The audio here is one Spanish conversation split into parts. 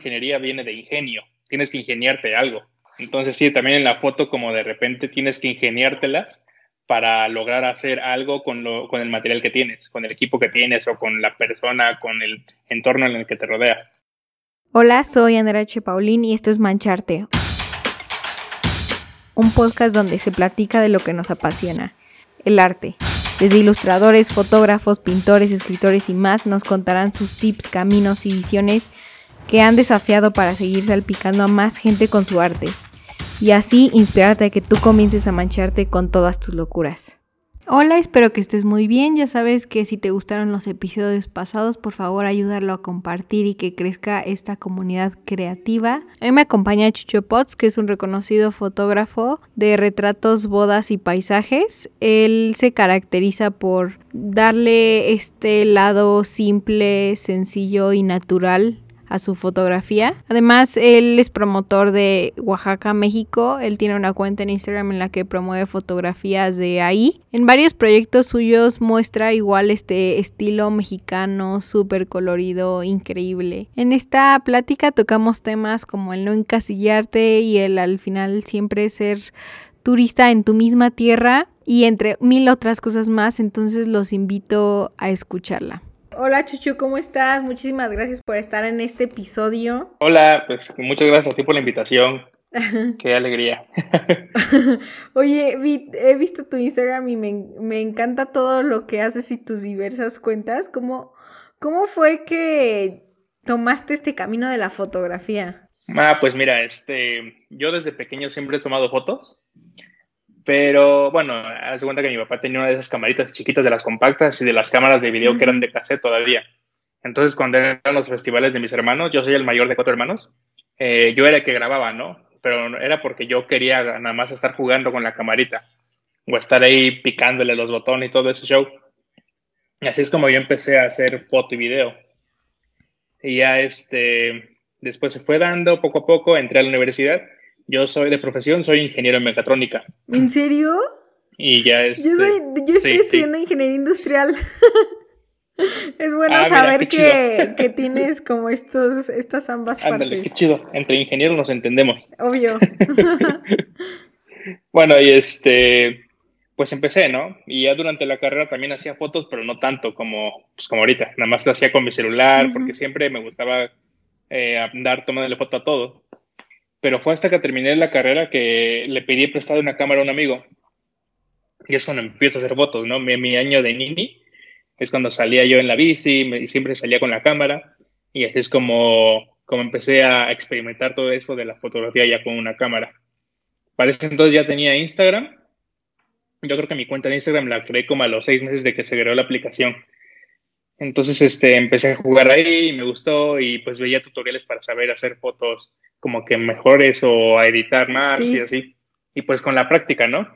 ingeniería viene de ingenio, tienes que ingeniarte algo. Entonces sí, también en la foto como de repente tienes que ingeniártelas para lograr hacer algo con, lo, con el material que tienes, con el equipo que tienes o con la persona, con el entorno en el que te rodea. Hola, soy Andrea H. Y esto es Mancharte, un podcast donde se platica de lo que nos apasiona, el arte. Desde ilustradores, fotógrafos, pintores, escritores y más nos contarán sus tips, caminos y visiones que han desafiado para seguir salpicando a más gente con su arte y así inspirarte a que tú comiences a mancharte con todas tus locuras. Hola, espero que estés muy bien. Ya sabes que si te gustaron los episodios pasados, por favor ayúdalo a compartir y que crezca esta comunidad creativa. Hoy me acompaña Chucho Potts, que es un reconocido fotógrafo de retratos, bodas y paisajes. Él se caracteriza por darle este lado simple, sencillo y natural a su fotografía. Además, él es promotor de Oaxaca, México. Él tiene una cuenta en Instagram en la que promueve fotografías de ahí. En varios proyectos suyos muestra igual este estilo mexicano, súper colorido, increíble. En esta plática tocamos temas como el no encasillarte y el al final siempre ser turista en tu misma tierra y entre mil otras cosas más, entonces los invito a escucharla. Hola Chuchu, ¿cómo estás? Muchísimas gracias por estar en este episodio. Hola, pues muchas gracias a ti por la invitación. Qué alegría. Oye, he visto tu Instagram y me, encanta todo lo que haces y tus diversas cuentas. ¿Cómo, ¿Cómo fue que tomaste este camino de la fotografía? Ah, pues mira, este, yo desde pequeño siempre he tomado fotos. Pero bueno, haz cuenta que mi papá tenía una de esas camaritas chiquitas de las compactas y de las cámaras de video que eran de cassette todavía. Entonces, cuando eran los festivales de mis hermanos, yo soy el mayor de cuatro hermanos, eh, yo era el que grababa, ¿no? Pero era porque yo quería nada más estar jugando con la camarita o estar ahí picándole los botones y todo ese show. Y así es como yo empecé a hacer foto y video. Y ya este, después se fue dando poco a poco, entré a la universidad yo soy de profesión, soy ingeniero en mecatrónica. ¿En serio? Y ya es. Yo, este, estoy estudiando ingeniería industrial. es bueno ah, saber que, tienes como estos, estas ambas Ándale, partes. qué chido. Entre ingenieros nos entendemos. Obvio. bueno, y este. Pues empecé, ¿no? Y ya durante la carrera también hacía fotos, pero no tanto como, pues como ahorita. Nada más lo hacía con mi celular, porque siempre me gustaba eh, andar tomándole foto a todo pero fue hasta que terminé la carrera que le pedí prestado una cámara a un amigo. Y es cuando empiezo a hacer fotos, ¿no? Mi, año de nini es cuando salía yo en la bici y siempre salía con la cámara. Y así es como, como empecé a experimentar todo esto de la fotografía ya con una cámara. Para ese entonces ya tenía Instagram. Yo creo que mi cuenta de Instagram la creé como a los seis meses de que se creó la aplicación. Entonces este, empecé a jugar ahí y me gustó y pues veía tutoriales para saber hacer fotos como que mejores o a editar más y así. Y pues con la práctica, ¿no?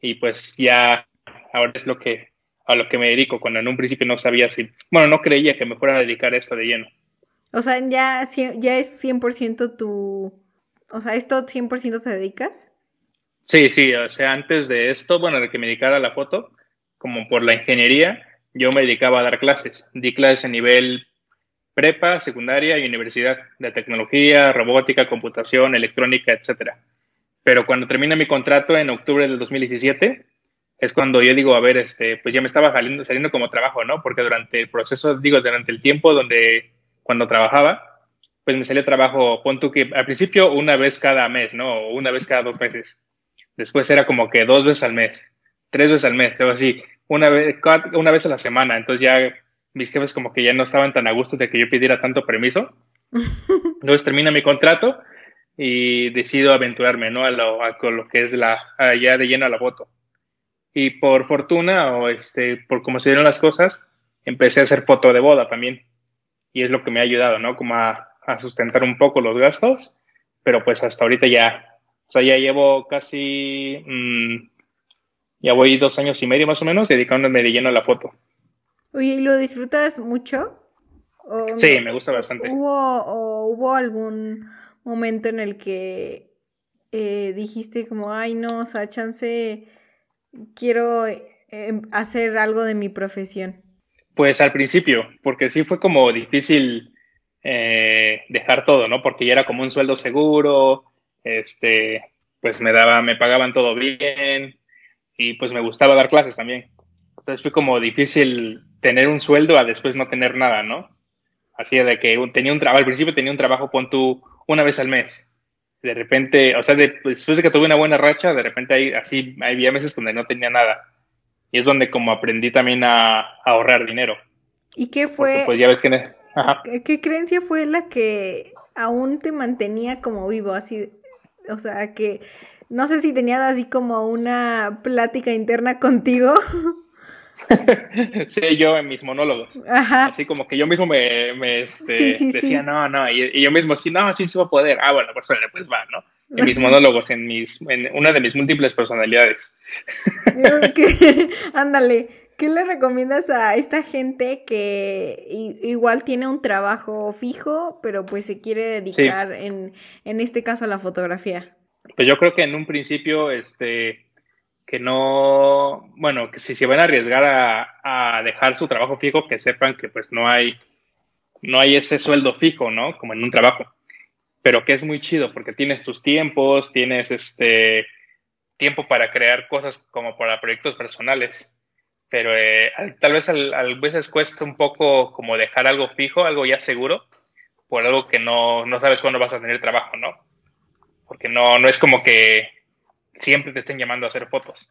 Y pues ya ahora es lo que a lo que me dedico, cuando en un principio no sabía si, bueno, no creía que me fuera a dedicar a esto de lleno. O sea, ya, ya es 100% tu, o sea, ¿esto 100% te dedicas? Sí, sí, o sea, antes de esto, bueno, de que me dedicara a la foto, como por la ingeniería, yo me dedicaba a dar clases. Di clases a nivel prepa, secundaria y universidad de tecnología, robótica, computación, electrónica, etcétera. Pero cuando termina mi contrato en octubre del 2017, es cuando yo digo, a ver, este, pues ya me estaba saliendo, saliendo como trabajo, ¿no? Porque durante el proceso, digo, durante el tiempo donde, cuando trabajaba, pues me salía trabajo, pon tú que al principio una vez cada mes, ¿no? Una vez cada dos meses. Después era como que dos veces al mes, tres veces al mes, algo así, una vez, una vez a la semana. Entonces ya mis jefes como que ya no estaban tan a gusto de que yo pidiera tanto permiso. Entonces termina mi contrato y decido aventurarme, ¿no? A lo, a lo que es la, ya de lleno a la foto. Y por fortuna, o este, por cómo se dieron las cosas, empecé a hacer foto de boda también. Y es lo que me ha ayudado, ¿no? Como a, sustentar un poco los gastos. Pero pues hasta ahorita ya, o sea, ya llevo casi, mm, ya voy dos años y medio más o menos dedicándome de lleno a la foto. Oye, ¿y lo disfrutas mucho? sí, me gusta bastante. ¿Hubo, o ¿Hubo algún momento en el que eh, dijiste como, ay no, o sea, chance, quiero em, hacer algo de mi profesión? Pues al principio, porque sí fue como difícil eh, dejar todo, ¿no? Porque ya era como un sueldo seguro, este, pues me daba, me pagaban todo bien y pues me gustaba dar clases también. Entonces fue como difícil tener un sueldo a después no tener nada, ¿no? Así de que tenía un trabajo, al principio tenía un trabajo, pon tú, una vez al mes. De repente, o sea, después de que tuve una buena racha, de repente hay, así, había meses donde no tenía nada. Y es donde como aprendí también a, ahorrar dinero. ¿Y qué fue? pues ya ves que ¿Qué creencia fue la que aún te mantenía como vivo? Así, o sea, que no sé si tenías así como una plática interna contigo. sí, yo en mis monólogos. Ajá. Así como que yo mismo me, este, decía, no, no, y, yo mismo, sí, no, sí se va a poder. Ah, bueno, pues, pues va, ¿no? En mis monólogos, en, mis, en una de mis múltiples personalidades. Ándale. ¿Qué le recomiendas a esta gente que igual tiene un trabajo fijo, pero pues se quiere dedicar en, en este caso a la fotografía? Pues yo creo que en un principio, este, que no, bueno, que si se van a arriesgar a, dejar su trabajo fijo, que sepan que pues no hay, no hay ese sueldo fijo, ¿no? Como en un trabajo. Pero que es muy chido porque tienes tus tiempos, tienes este tiempo para crear cosas como para proyectos personales pero eh, tal vez a veces cuesta un poco como dejar algo fijo, algo ya seguro, por algo que no, no sabes cuándo vas a tener trabajo, ¿no? Porque no, no es como que siempre te estén llamando a hacer fotos.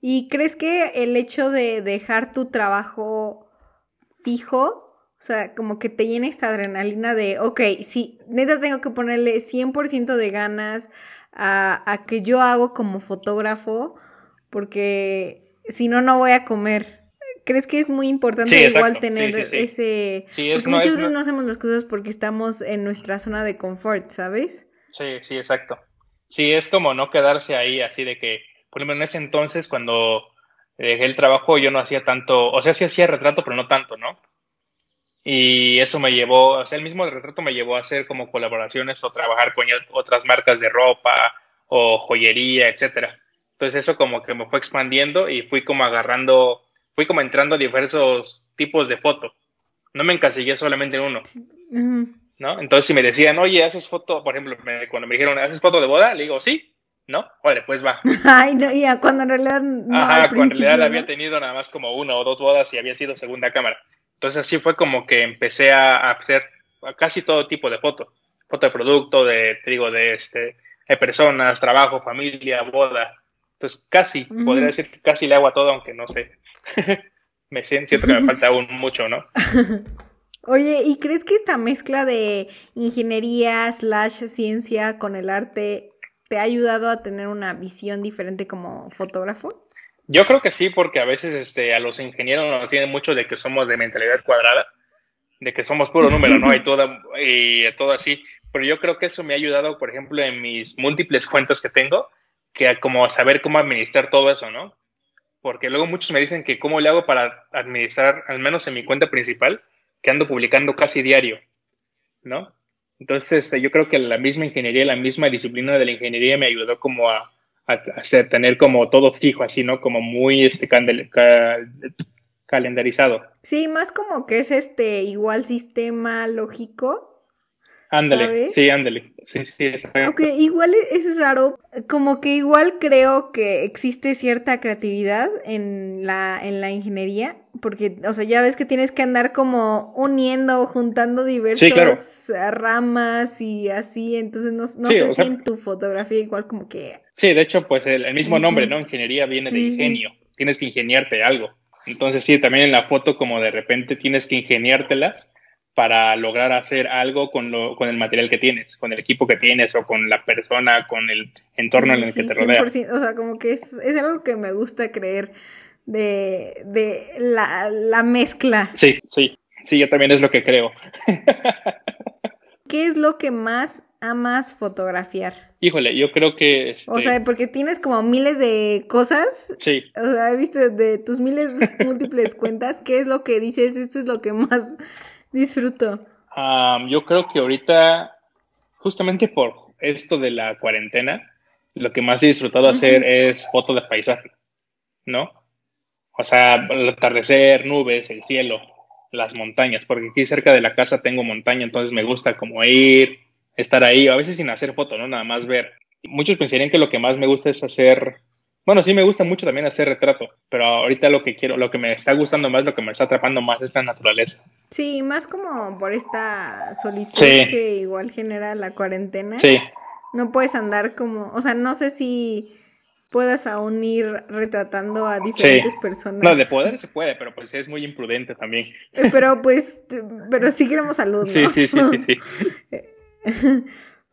¿Y crees que el hecho de dejar tu trabajo fijo, o sea, como que te llena esta adrenalina de, ok, sí, neta tengo que ponerle 100% de ganas a, a que yo hago como fotógrafo, porque si no, no voy a comer. ¿Crees que es muy importante igual tener ese... porque muchas veces no hacemos las cosas porque estamos en nuestra zona de confort, ¿sabes? Sí, sí, exacto. Sí, es como no quedarse ahí así de que, por ejemplo, en ese entonces cuando dejé el trabajo yo no hacía tanto, o sea, sí hacía retrato, pero no tanto, ¿no? Y eso me llevó, o sea, el mismo retrato me llevó a hacer como colaboraciones o trabajar con otras marcas de ropa o joyería, etcétera. Entonces eso como que me fue expandiendo y fui como agarrando, fui como entrando a diversos tipos de foto. No me encasillé solamente en uno. ¿No? Entonces si me decían, oye, haces foto, por ejemplo, cuando me dijeron, ¿haces foto de boda? Le digo, sí, ¿no? Vale, pues va. Ay, no, ya, cuando en realidad no. Ajá, cuando en realidad había tenido nada más como una o dos bodas y había sido segunda cámara. Entonces así fue como que empecé a hacer casi todo tipo de foto. Foto de producto, de, te digo, de este, de personas, trabajo, familia, boda. Pues casi, podría decir que casi le hago a todo, aunque no sé. me siento que me falta aún mucho, ¿no? Oye, ¿y crees que esta mezcla de ingeniería slash ciencia con el arte te ha ayudado a tener una visión diferente como fotógrafo? Yo creo que sí, porque a veces este, a los ingenieros nos tienen mucho de que somos de mentalidad cuadrada, de que somos puro número, ¿no? Y todo, y todo así. Pero yo creo que eso me ha ayudado, por ejemplo, en mis múltiples cuentas que tengo, que como saber cómo administrar todo eso, ¿no? Porque luego muchos me dicen que cómo le hago para administrar, al menos en mi cuenta principal, que ando publicando casi diario, ¿no? Entonces, este, yo creo que la misma ingeniería, la misma disciplina de la ingeniería me ayudó como a, hacer, tener como todo fijo, así, ¿no? Como muy este, calendarizado. Sí, más como que es este igual sistema lógico Ándale, sí, ándale. Sí, sí, exacto. Ok, igual es raro, como que igual creo que existe cierta creatividad en la, en la ingeniería, porque, o sea, ya ves que tienes que andar como uniendo, juntando diversas ramas y así, entonces no, sé si en tu fotografía igual como que... Sí, de hecho, pues el, mismo nombre, ¿no? Ingeniería viene de ingenio, tienes que ingeniarte algo. Entonces sí, también en la foto como de repente tienes que ingeniártelas para lograr hacer algo con, lo, con el material que tienes, con el equipo que tienes o con la persona, con el entorno en el que te rodea. O sea, como que es, es, algo que me gusta creer de, de la, la, mezcla. Sí, sí, sí, yo también es lo que creo. ¿Qué es lo que más amas fotografiar? Híjole, yo creo que... Este... O sea, porque tienes como miles de cosas. Sí. O sea, he visto de tus miles múltiples cuentas, ¿qué es lo que dices? Esto es lo que más disfruto? yo creo que ahorita, justamente por esto de la cuarentena, lo que más he disfrutado hacer es fotos de paisaje, ¿no? O sea, el atardecer, nubes, el cielo. las montañas, porque aquí cerca de la casa tengo montaña, entonces me gusta como ir, estar ahí, a veces sin hacer foto, ¿no? Nada más ver. Muchos pensarían que lo que más me gusta es hacer, bueno, sí me gusta mucho también hacer retrato, pero ahorita lo que quiero, lo que me está gustando más, lo que me está atrapando más es la naturaleza. Sí, más como por esta solitud que igual genera la cuarentena. Sí. No puedes andar como, o sea, no sé si puedas aún ir retratando a diferentes personas. No, de poder se puede, pero pues es muy imprudente también. Eh, pero pues, pero sí queremos salud, ¿no? Sí, sí, sí, sí, sí.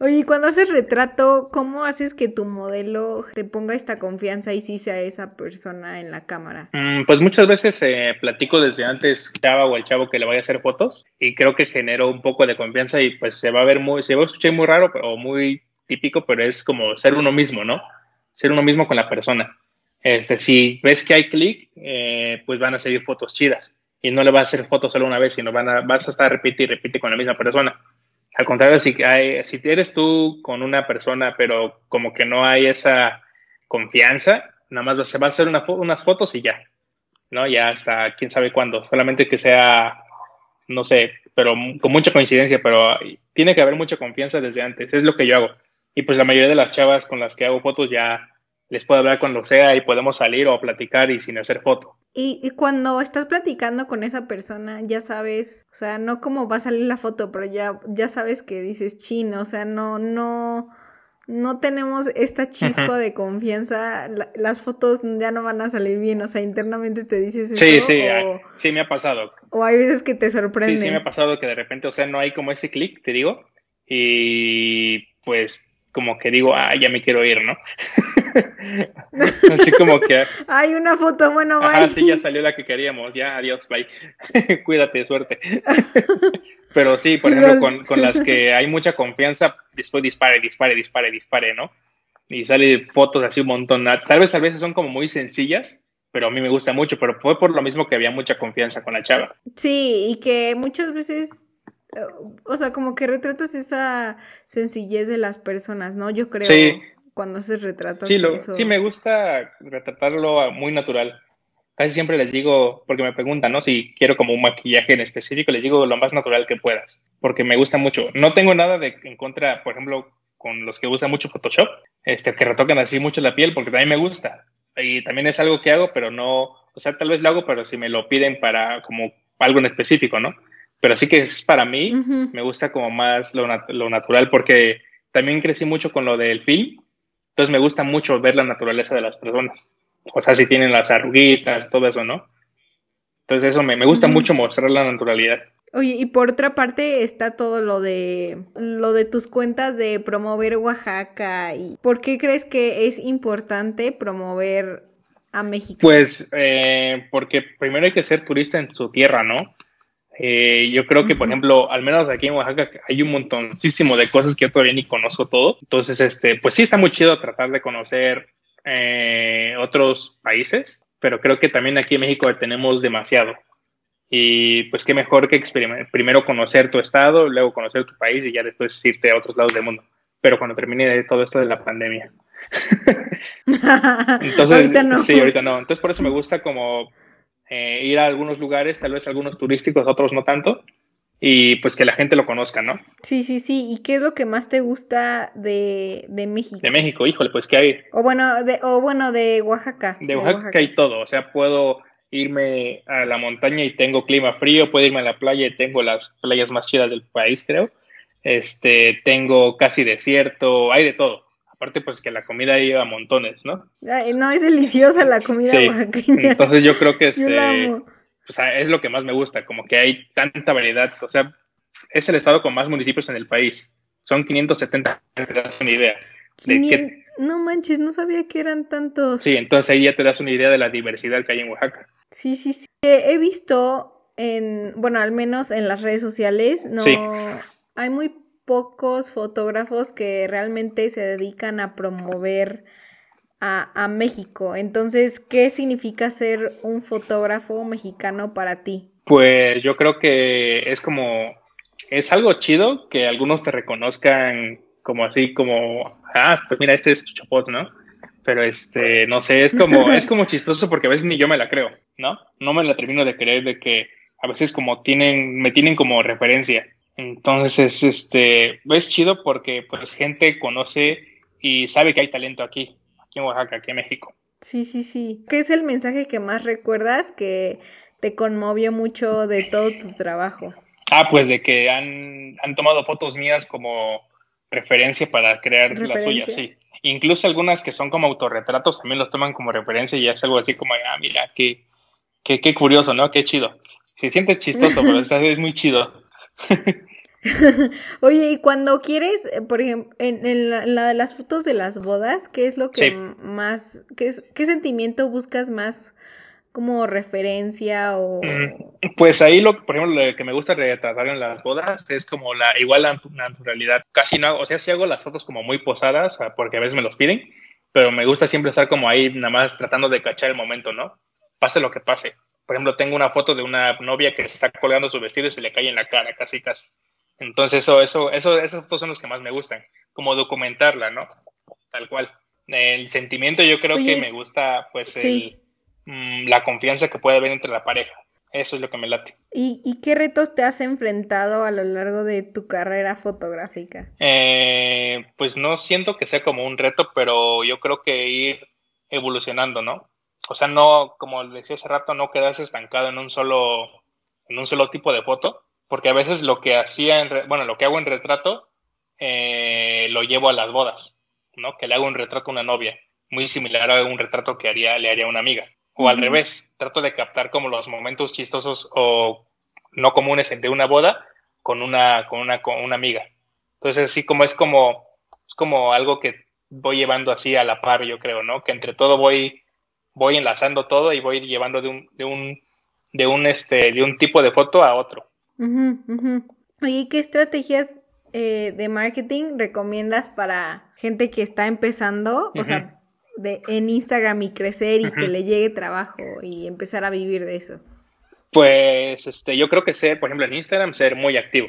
Oye, cuando haces retrato, ¿cómo haces que tu modelo te ponga esta confianza y sí sea esa persona en la cámara? Mm, pues muchas veces eh, platico desde antes chava o el chavo que le vaya a hacer fotos y creo que genero un poco de confianza y pues se va a ver muy, se va a escuchar muy raro o muy típico, pero es como ser uno mismo, ¿no? Ser uno mismo con la persona. Este, si ves que hay clic, eh, pues van a seguir fotos chidas y no le vas a hacer fotos solo una vez, sino van a, vas a estar repite y repite con la misma persona. Al contrario, si, hay, si eres tú con una persona, pero como que no hay esa confianza, nada más se va a hacer unas fotos y ya, ¿no? Ya hasta quién sabe cuándo, solamente que sea, no sé, pero con mucha coincidencia, pero tiene que haber mucha confianza desde antes, es lo que yo hago. Y pues la mayoría de las chavas con las que hago fotos ya les puedo hablar cuando sea y podemos salir o platicar y sin hacer foto. Y, cuando estás platicando con esa persona, ya sabes, o sea, no cómo va a salir la foto, pero ya, ya sabes que dices chino, o sea, no, no, no tenemos esta chispa de confianza, las fotos ya no van a salir bien, o sea, internamente te dices eso. Sí, sí, sí me ha pasado. O hay veces que te sorprende. Sí, sí me ha pasado que de repente, o sea, no hay como ese clic, te digo, y pues como que digo, ah, ya me quiero ir, ¿no? Así como que... Hay una foto, bueno, bye. Ah, sí, ya salió la que queríamos, ya, adiós, bye. Cuídate, suerte. Pero sí, por ejemplo, con, con, las que hay mucha confianza, después dispare, dispare, dispare, dispare, ¿no? Y sale fotos así un montón. Tal vez a veces son como muy sencillas, pero a mí me gusta mucho, pero fue por lo mismo que había mucha confianza con la chava. Sí, y que muchas veces o sea, como que retratas esa sencillez de las personas, ¿no? Yo creo sí. cuando haces retratos. Sí, sí, me gusta retratarlo muy natural. Casi siempre les digo, porque me preguntan, ¿no? Si quiero como un maquillaje en específico, les digo lo más natural que puedas, porque me gusta mucho. No tengo nada de en contra, por ejemplo, con los que usan mucho Photoshop, este, que retocan así mucho la piel, porque también me gusta. Y también es algo que hago, pero no, o sea, tal vez lo hago, pero si me lo piden para como algo en específico, ¿no? Pero sí que es para mí, me gusta como más lo, lo, natural porque también crecí mucho con lo del film, entonces me gusta mucho ver la naturaleza de las personas. O sea, si tienen las arruguitas, todo eso, ¿no? Entonces eso me, me gusta mucho mostrar la naturalidad. Oye, y por otra parte está todo lo de lo de tus cuentas de promover Oaxaca y ¿por qué crees que es importante promover a México? Pues eh, porque primero hay que ser turista en su tierra, ¿no? Eh, yo creo que, por ejemplo, al menos aquí en Oaxaca hay un montoncísimo de cosas que yo todavía ni conozco todo. Entonces, este, pues sí está muy chido tratar de conocer eh, otros países, pero creo que también aquí en México tenemos demasiado. Y pues qué mejor que primero conocer tu estado, luego conocer tu país y ya después irte a otros lados del mundo. Pero cuando termine todo esto de la pandemia. Entonces, sí, ahorita no. Entonces por eso me gusta como eh, ir a algunos lugares, tal vez algunos turísticos, otros no tanto, y pues que la gente lo conozca, ¿no? Sí, sí, sí. ¿Y qué es lo que más te gusta de, México? De México, híjole, pues que hay. O bueno, de, o bueno, de Oaxaca. De Oaxaca, hay todo, o sea, puedo irme a la montaña y tengo clima frío, puedo irme a la playa y tengo las playas más chidas del país, creo. Este, tengo casi desierto, hay de todo. Aparte, pues que la comida lleva montones, ¿no? no, es deliciosa la comida oaxaqueña. Entonces yo creo que este, pues, es lo que más me gusta, como que hay tanta variedad. O sea, es el estado con más municipios en el país. Son 570, te das una idea. No manches, no sabía que eran tantos. Sí, entonces ahí ya te das una idea de la diversidad que hay en Oaxaca. Sí, sí, sí. he visto en, bueno, al menos en las redes sociales, no hay muy pocos fotógrafos que realmente se dedican a promover a, México. Entonces, ¿qué significa ser un fotógrafo mexicano para ti? Pues yo creo que es como, es algo chido que algunos te reconozcan como así, como, ah, pues mira, este es Chapot, ¿no? Pero este, no sé, es como, es como chistoso porque a veces ni yo me la creo, ¿no? No me la termino de creer de que a veces como tienen, me tienen como referencia. Entonces, este, es chido porque pues gente conoce y sabe que hay talento aquí, aquí en Oaxaca, aquí en México. Sí, sí, sí. ¿Qué es el mensaje que más recuerdas que te conmovió mucho de todo tu trabajo? Ah, pues de que han, han tomado fotos mías como referencia para crear las suyas, sí. Incluso algunas que son como autorretratos también los toman como referencia y es algo así como, ah, mira, qué, qué, qué curioso, ¿no? Qué chido. Se siente chistoso, pero es muy chido. Oye, y cuando quieres, eh, por ejemplo, en, la, de las fotos de las bodas, ¿qué es lo que más, qué, qué sentimiento buscas más como referencia o...? Mm, pues ahí, lo, por ejemplo, lo que me gusta retratar en las bodas es como la igual la naturalidad. Casi no hago, o sea, sí hago las fotos como muy posadas, porque a veces me los piden, pero me gusta siempre estar como ahí nada más tratando de cachar el momento, ¿no? Pase lo que pase. Por ejemplo, tengo una foto de una novia que se está colgando su vestido y se le cae en la cara, casi, casi. Entonces, eso, eso, eso, esos fotos son los que más me gustan, como documentarla, ¿no? Tal cual. El sentimiento yo creo que me gusta, pues, mm, la confianza que puede haber entre la pareja. Eso es lo que me late. ¿Y, qué retos te has enfrentado a lo largo de tu carrera fotográfica? Eh, pues no siento que sea como un reto, pero yo creo que ir evolucionando, ¿no? O sea, no, como decía hace rato, no quedarse estancado en un solo, en un solo tipo de foto, porque a veces lo que hacía, en, bueno, lo que hago en retrato, eh, lo llevo a las bodas, ¿no? Que le hago un retrato a una novia, muy similar a un retrato que haría, le haría a una amiga. O al revés, trato de captar como los momentos chistosos o no comunes de una boda con una, con una, con una amiga. Entonces, así como es como, es como algo que voy llevando así a la par, yo creo, ¿no? Que entre todo voy voy enlazando todo y voy llevando de un, de un, de un, este, de un tipo de foto a otro. Oye, ¿qué estrategias eh, de marketing recomiendas para gente que está empezando? O sea, de, en Instagram y crecer y que le llegue trabajo y empezar a vivir de eso. Pues este, yo creo que ser, por ejemplo, en Instagram, ser muy activo.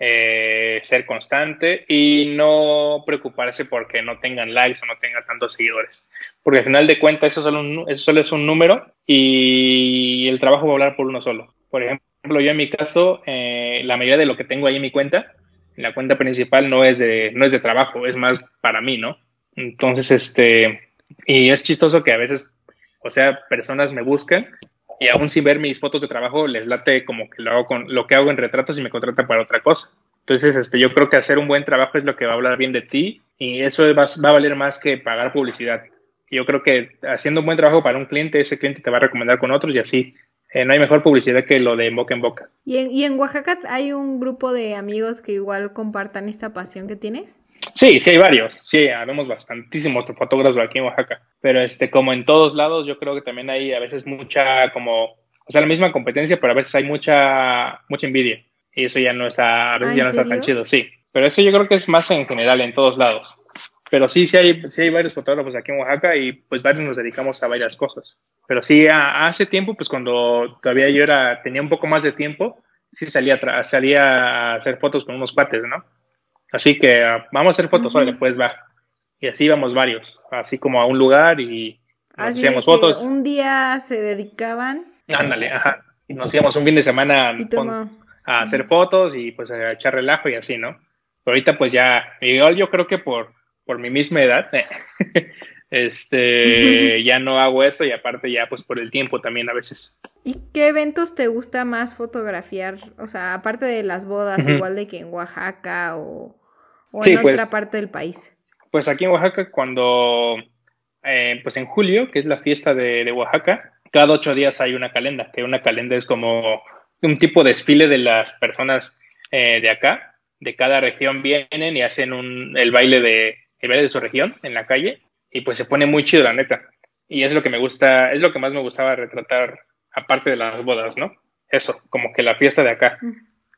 Eh, ser constante y no preocuparse porque no tengan likes o no tengan tantos seguidores. Porque al final de cuentas eso solo, eso solo es un número y el trabajo va a hablar por uno solo. Por ejemplo, yo en mi caso, eh, la mayoría de lo que tengo ahí en mi cuenta, la cuenta principal no es de, no es de trabajo, es más para mí, ¿no? Entonces, este, y es chistoso que a veces, o sea, personas me buscan y aún sin ver mis fotos de trabajo les late como que lo hago con lo que hago en retratos y me contratan para otra cosa. Entonces, este, yo creo que hacer un buen trabajo es lo que va a hablar bien de ti y eso va, a valer más que pagar publicidad. Yo creo que haciendo un buen trabajo para un cliente, ese cliente te va a recomendar con otros y así eh, no hay mejor publicidad que lo de boca en boca. ¿Y en, ¿Y en Oaxaca hay un grupo de amigos que igual compartan esta pasión que tienes? Sí, sí hay varios. Sí, habemos bastantísimos fotógrafos aquí en Oaxaca. Pero este, como en todos lados, yo creo que también hay a veces mucha como, o sea, la misma competencia, pero a veces hay mucha, mucha envidia. Y eso ya no está, a veces ¿Ah, ya no está tan chido, sí. Pero eso yo creo que es más en general en todos lados. Pero sí, sí hay, sí hay varios fotógrafos aquí en Oaxaca y pues varios nos dedicamos a varias cosas. Pero sí, hace tiempo, pues cuando todavía yo era, tenía un poco más de tiempo, sí salía, salía a hacer fotos con unos cuates, ¿no? Así que ah, vamos a hacer fotos, uh después va. Y así íbamos varios, así como a un lugar y nos hacíamos fotos. Un día se dedicaban. Ándale, ajá. Y nos íbamos un fin de semana a hacer fotos y pues a echar relajo y así, ¿no? Pero ahorita pues ya, igual yo creo que por, por mi misma edad, este, ya no hago eso y aparte ya pues por el tiempo también a veces. ¿Y qué eventos te gusta más fotografiar? O sea, aparte de las bodas, igual de que en Oaxaca o ¿O en otra pues, parte del país? Pues aquí en Oaxaca, cuando, eh, pues en julio, que es la fiesta de, Oaxaca, cada ocho días hay una calenda, que una calenda es como un tipo de desfile de las personas eh, de acá, de cada región vienen y hacen un, el baile de el baile de su región en la calle y pues se pone muy chido la neta y es lo que me gusta es lo que más me gustaba retratar aparte de las bodas no eso como que la fiesta de acá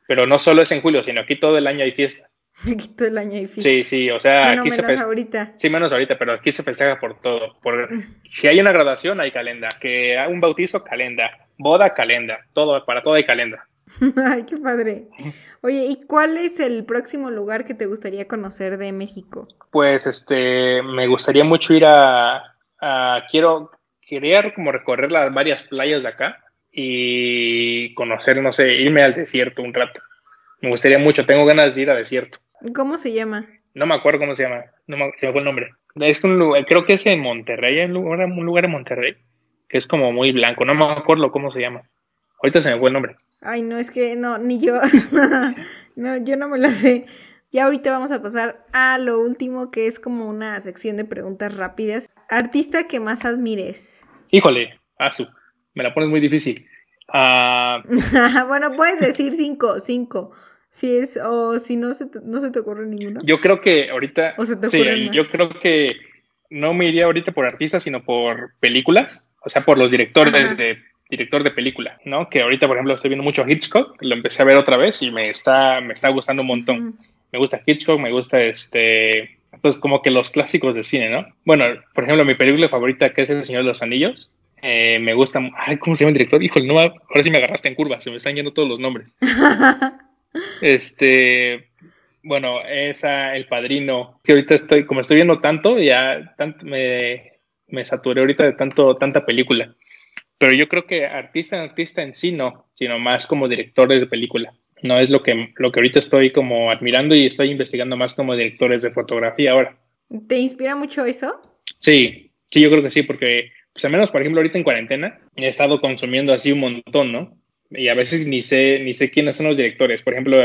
pero no solo es en julio sino aquí todo el año hay fiesta Aquí todo el año hay Sí, sí, o sea, aquí se menos ahorita. Sí, menos ahorita, pero aquí se festeja por todo. Por... Si hay una graduación, hay calenda. Que hay un bautizo, calenda. Boda, calenda. Todo, para todo hay calenda. Ay, qué padre. Oye, ¿y cuál es el próximo lugar que te gustaría conocer de México? Pues, este, me gustaría mucho ir a, a quiero, quería como recorrer las varias playas de acá, y conocer, no sé, irme al desierto un rato. Me gustaría mucho, tengo ganas de ir al desierto. ¿Cómo se llama? No me acuerdo cómo se llama, no me, se me fue el nombre. Es un lugar, creo que es en Monterrey, un lugar, un lugar en Monterrey, que es como muy blanco, no me acuerdo cómo se llama. Ahorita se me fue el nombre. Ay, no, es que no, ni yo. no, yo no me la sé. Ya ahorita vamos a pasar a lo último, que es como una sección de preguntas rápidas. Artista que más admires. Híjole, Azu, me la pones muy difícil. Ah, bueno, puedes decir cinco, cinco. Si es, o si no se te, no se te ocurre ninguno. yo creo que ahorita. ¿O se te sí, más? yo creo que no me iría ahorita por artistas, sino por películas. O sea, por los directores Ajá. de director de película, ¿no? Que ahorita, por ejemplo, estoy viendo mucho Hitchcock, lo empecé a ver otra vez y me está, me está gustando un montón. Me gusta Hitchcock, me gusta este, pues como que los clásicos de cine, ¿no? Bueno, por ejemplo, mi película favorita, que es El Señor de los Anillos, eh, me gusta, ay, ¿cómo se llama el director? Híjole, no, ahora sí me agarraste en curva, se me están yendo todos los nombres. Este, bueno, esa, El Padrino, que ahorita estoy, como estoy viendo tanto, ya me, me saturé ahorita de tanto, tanta película. Pero yo creo que artista, artista en sí no, sino más como directores de película. No es lo que, lo que ahorita estoy como admirando y estoy investigando más como directores de fotografía ahora. ¿Te inspira mucho eso? Sí, sí, yo creo que sí, porque, pues al menos, por ejemplo, ahorita en cuarentena he estado consumiendo así un montón, ¿no? Y a veces ni sé, ni sé quiénes son los directores. Por ejemplo,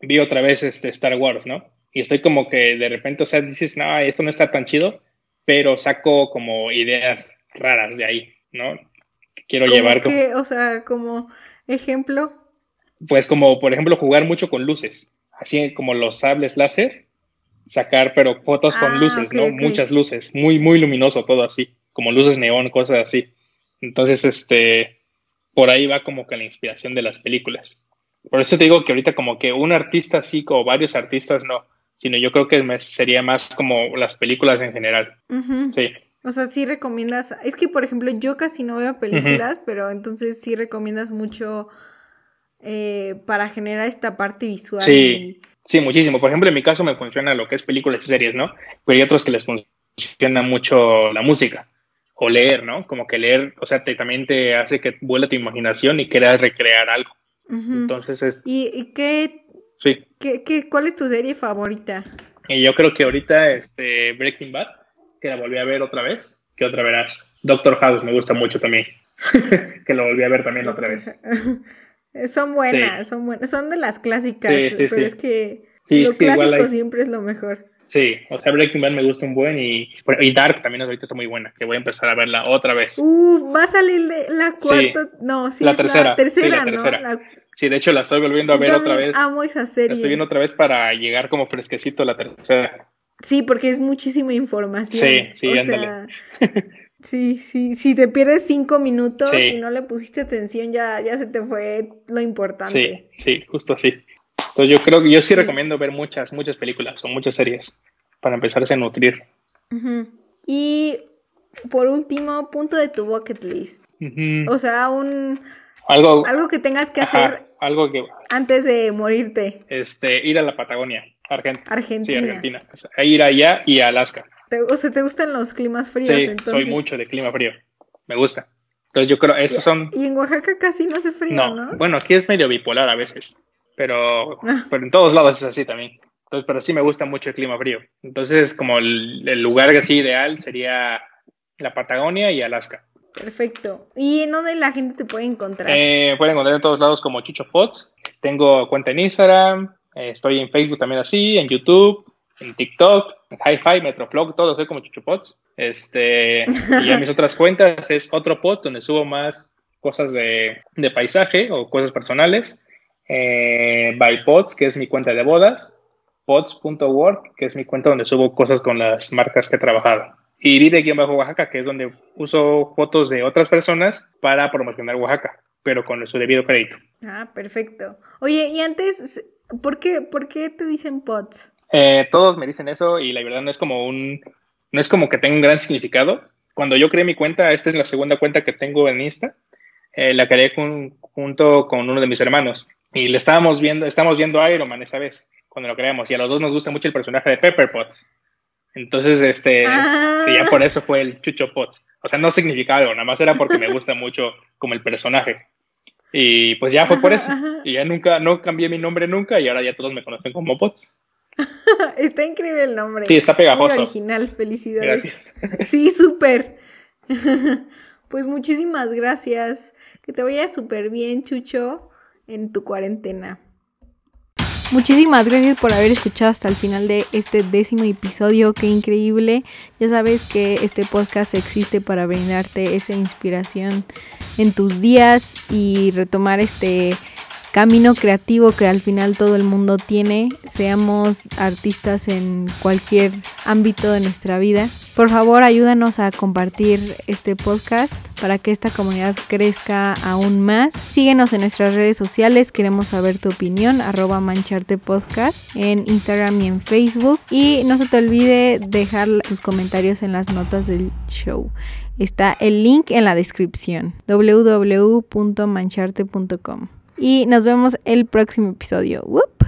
vi otra vez este Star Wars, ¿no? Y estoy como que de repente, o sea, dices, no, esto no está tan chido, pero saco como ideas raras de ahí, ¿no? Quiero llevar como, o sea, como ejemplo. Pues como, por ejemplo, jugar mucho con luces, así como los sables láser, sacar, pero fotos con Ah, luces, ¿no? Muchas luces, muy, muy luminoso todo así, como luces neón, cosas así. Entonces, este, por ahí va como que la inspiración de las películas. Por eso te digo que ahorita como que un artista así, o varios artistas no, sino yo creo que me- sería más como las películas en general. Sí, O sea, sí recomiendas. Es que, por ejemplo, yo casi no veo películas, pero entonces sí recomiendas mucho eh, para generar esta parte visual. Sí. sí, muchísimo. Por ejemplo, en mi caso me funciona lo que es películas y series, ¿no? Pero hay otros que les funciona mucho la música o leer, ¿no? Como que leer, o sea, te, también te hace que vuela tu imaginación y quieras recrear algo. Entonces, es, ¿Y, y qué, sí. qué, qué- cuál es tu serie favorita? Y yo creo que ahorita, este, Breaking Bad, que la volví a ver otra vez, que otra verás. Doctor House me gusta mucho también, que lo volví a ver también otra vez. son buenas, son buenas, son de las clásicas, Sí, sí, pero es que lo es que igual clásico hay- siempre es lo mejor. Sí, o sea, Breaking Bad me gusta un buen y, y Dark también ahorita está muy buena, que voy a empezar a verla otra vez. Uh, va a salir de la cuarta, no, sí, La tercera, la tercera, sí, la ¿no? La- Sí, de hecho la estoy volviendo a ver otra vez. amo esa La serie. estoy viendo otra vez para llegar como fresquecito a la tercera. Sí, porque es muchísima información. Sí, sí, o ándale. sea, sí, sí, si te pierdes cinco minutos Sí. y no le pusiste atención, ya, ya se te fue lo Sí, importante. sí, justo así. Entonces yo creo que yo sí, Sí. recomiendo ver muchas, muchas películas o muchas series para empezarse a nutrir. Y por último, punto de tu bucket list. O sea, un Algo, algo que tengas que ajá, hacer algo que, antes de morirte. este, ir a la Patagonia, Argentina. Argentina. Sí, Argentina. O sea, ir allá y a Alaska. Te- o sea, ¿te gustan los climas fríos? Sí, entonces? soy mucho de clima frío. Me gusta. Entonces yo creo, esos son... Y en Oaxaca casi no hace frío, No, ¿no? bueno, aquí es medio bipolar a veces, pero, Ah. pero en todos lados es así también. Entonces, pero sí me gusta mucho el clima frío. Entonces, como el, el lugar así ideal sería la Patagonia y Alaska. Perfecto. ¿Y en dónde la gente te puede encontrar? Eh, pueden encontrar en todos lados como Chucho Pots. Tengo cuenta en Instagram, eh, estoy en Facebook también así, en YouTube, en TikTok, en Hi-Fi, Metroflog, todo soy como Chucho Pots. Este, y ya mis otras cuentas es otro pot donde subo más cosas de, paisaje o cosas personales. Eh, que es mi cuenta de bodas. Pots.work, que es mi cuenta donde subo cosas con las marcas que he trabajado. Y Vive-Oaxaca, que es donde uso fotos de otras personas para promocionar Oaxaca, pero con su debido crédito. Ah, perfecto. Oye, y antes, ¿por qué, por qué te dicen pots? Eh, todos me dicen eso y la verdad no es como un, no es como que tenga un gran significado. Cuando yo creé mi cuenta, esta es la segunda cuenta que tengo en Insta, eh, la creé con- junto con uno de mis hermanos y le estábamos viendo, estábamos viendo Iron Man esa vez cuando lo creamos y a los dos nos gusta mucho el personaje de Pepper Potts. Entonces, este, Ah. ya por eso fue el Chucho Potts. O sea, no significaba algo, nada más era porque me gusta mucho como el personaje. Y pues ya fue por eso. Y ya nunca, no cambié mi nombre nunca y ahora ya todos me conocen como Bots. está increíble el nombre. Sí, está pegajoso. Muy original, felicidades. Gracias. Sí, súper. pues muchísimas gracias. Que te vaya súper bien, Chucho, en tu cuarentena. Muchísimas gracias por haber escuchado hasta el final de este décimo episodio. Qué increíble. Ya sabes que este podcast existe para brindarte esa inspiración en tus días y retomar este camino creativo que al final todo el mundo tiene, seamos artistas en cualquier ámbito de nuestra vida. Por favor, ayúdanos a compartir este podcast para que esta comunidad crezca aún más. Síguenos en nuestras redes sociales, queremos saber tu opinión, arroba mancharte podcast en Instagram y en Facebook. Y no se te olvide dejar tus comentarios en las notas del show. Está el link en la descripción www.mancharte.com y nos vemos el próximo episodio. ¡Whoop!